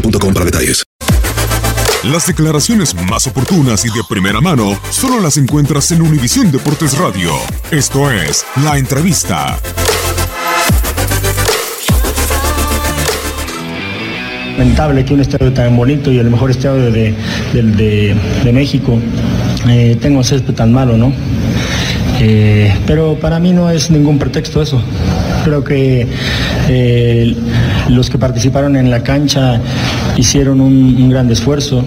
boostmobile.com para detalles. Las declaraciones más oportunas y de primera mano solo las encuentras en Univisión Deportes Radio. Esto es La Entrevista. lamentable que un estadio tan bonito y el mejor estadio de, de- de- de México eh, tenga un césped tan malo, ¿no? Eh, pero para mí no es ningún pretexto eso. Creo que eh, los que participaron en la cancha hicieron un, gran esfuerzo.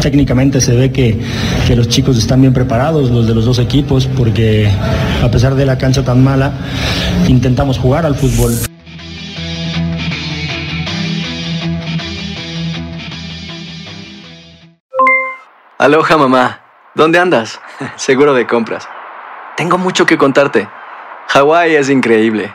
Técnicamente se ve que, que los chicos están bien preparados, los de los dos equipos, porque a pesar de la cancha tan mala, intentamos jugar al fútbol. Aloha mamá. ¿Dónde andas? Seguro de compras. Tengo mucho que contarte. Hawái es increíble.